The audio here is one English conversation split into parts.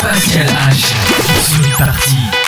Pascal H. parti.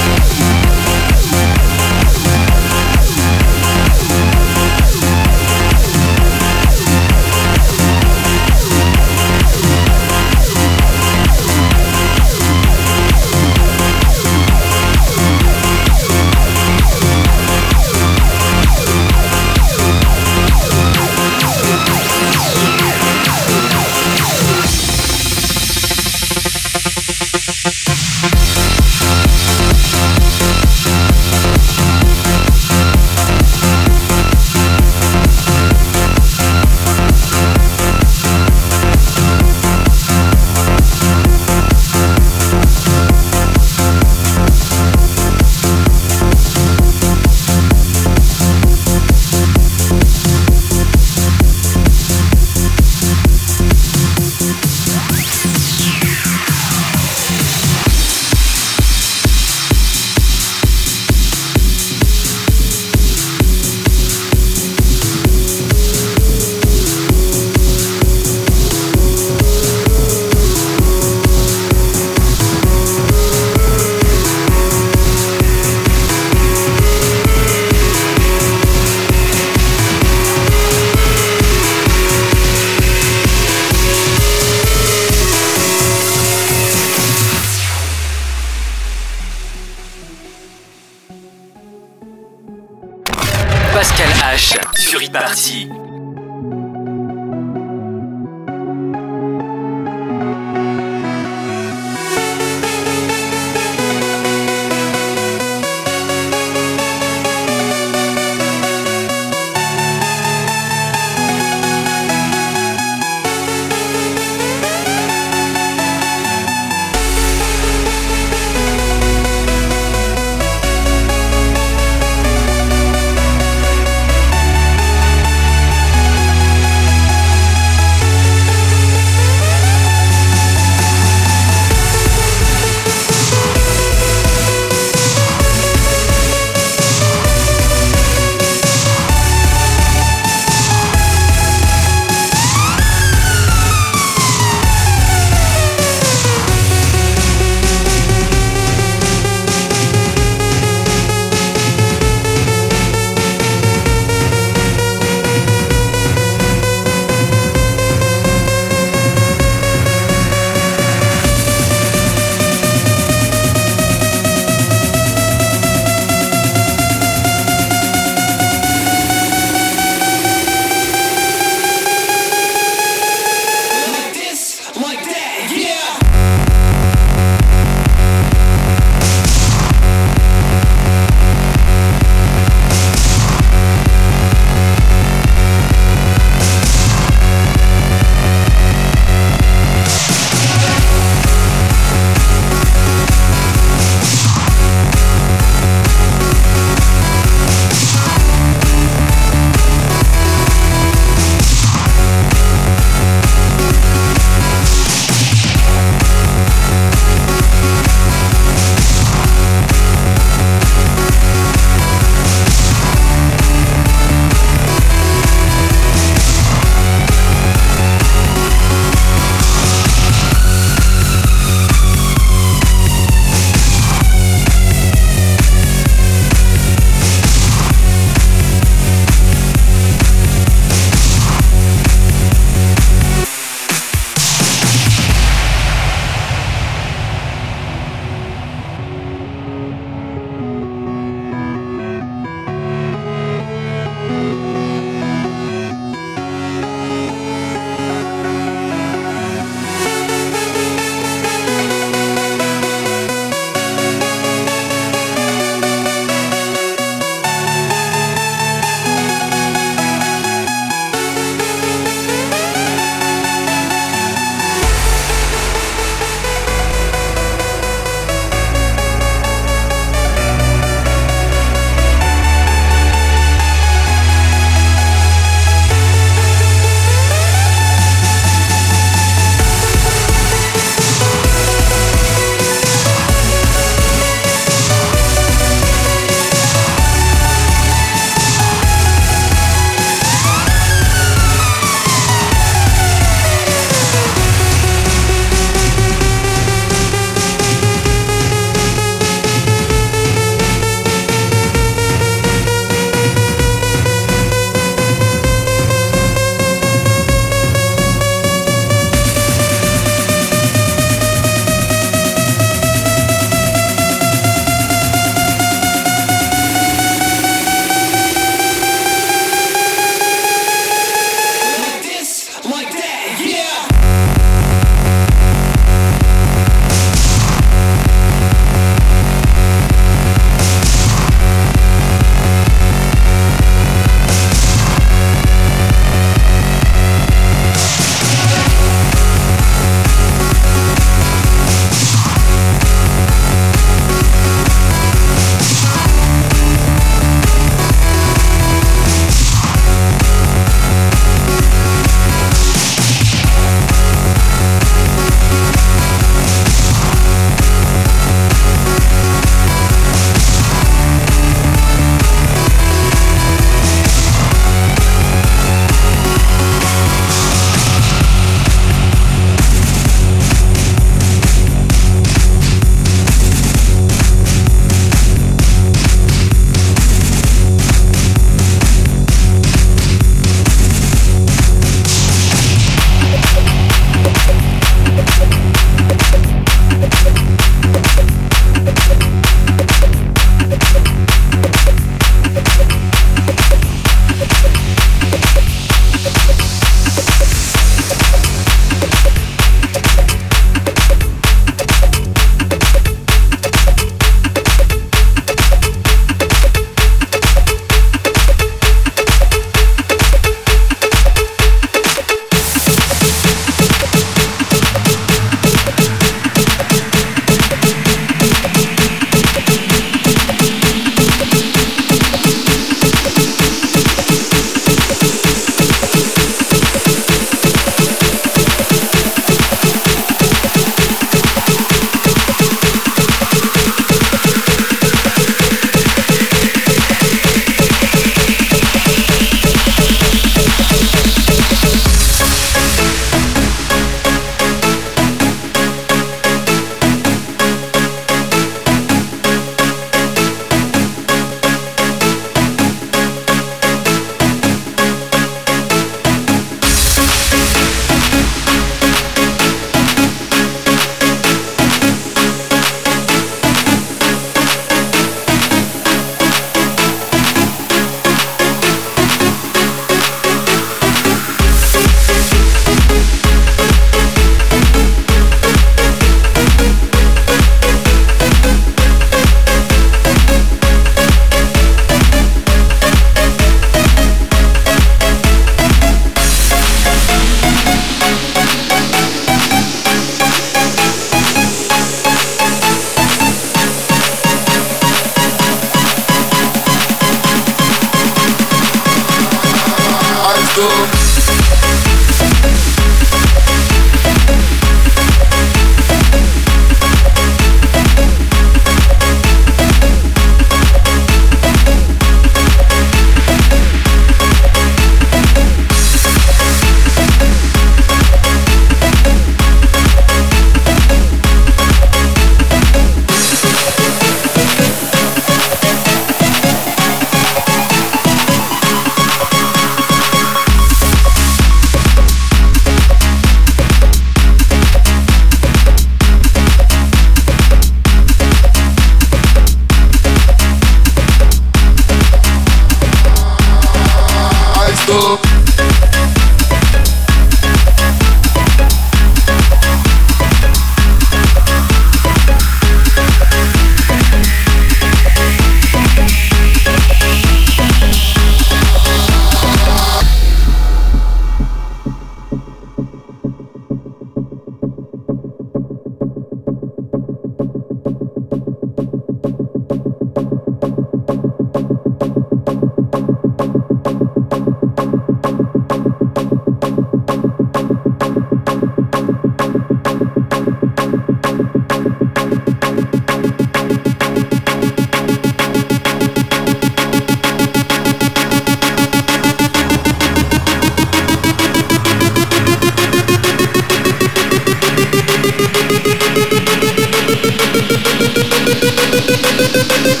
Thank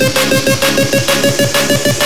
you.